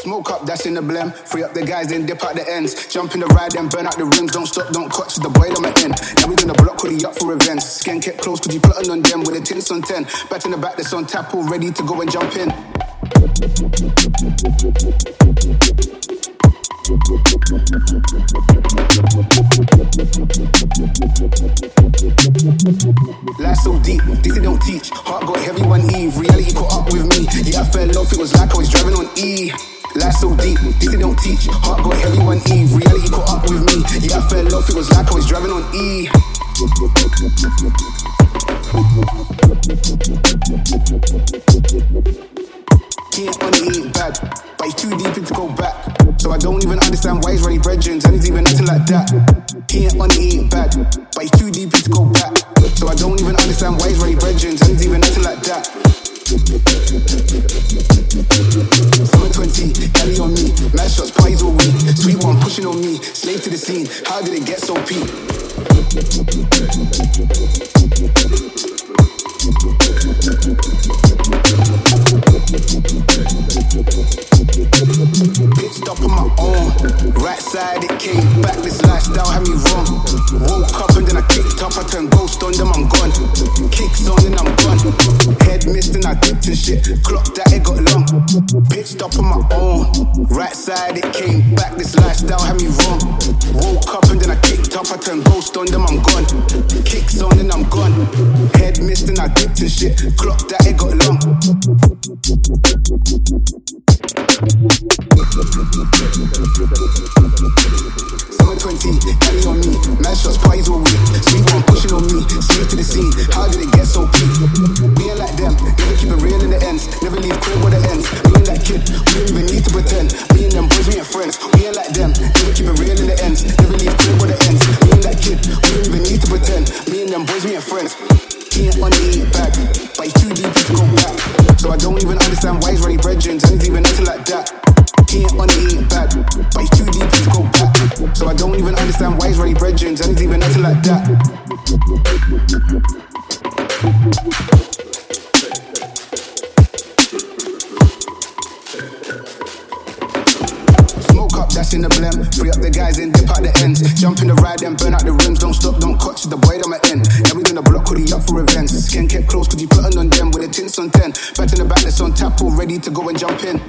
Smoke up, that's in the blem. Free up the guys, then dip out the ends. Jump in the ride, then burn out the rims. Don't stop, don't clutch the boy on my end. Now we gonna block hoodie up for revenge. Skin kept close, cause you plotting on them with a tints on 10. Back in the back, that's on tap, all ready to go and jump in. Life so deep, this they don't teach. Heart got heavy one eve, reality caught up with me. Yeah, I fell off, it was like I was driving on E. Life so deep, this they don't teach. Heart got heavy one eve, reality caught up with me. Yeah, I fell off, it was like I was driving on E. Can't only eat bad, but he's too deep to go back. So I don't even understand why he's running brethren, and he's even acting like that. He ain't only eat bad, but he's too deep to go back. So I don't even understand why he's running brethren, and he's even acting like that. The scene. How did it get so peak? Bitched up on my own. Right side, it came back. This lifestyle had me wrong. Woke up and then I kicked up. I turned ghost on them, I'm gone. Kicks on and I'm gone. Head missed and I dipped and shit. Clocked that it got long. Pitched up on my own. Right side, it came back. This lifestyle had me wrong. Woke up and then I kicked up. I turned ghost on them, I'm gone. Kicks on and I'm gone. Head missed and I dipped and shit. Clocked that it got long. Summer 20, carry on me. Mad shots, pies all week. Sweet one pushing on me. Slave to the scene. How did it get so peak? Being like them, never keep it real in the ends. Never leave crib with the ends. Me and that kid, we don't even need to pretend. Me and them boys, we ain't friends. We them boys, we ain't friends. He ain't on the bag, but he's too deep to go back. So I don't even understand why he's running brethren, and even acting like that. He ain't on the bag, but he's too deep to go back. So I don't even understand why he's running brethren, and even acting like that. Smoke up, that's in the blem. Free up the guys and dip out the ends. Jump in the ride and burn out the rims. Don't stop, don't clutch That's on tap, all ready to go and jump in.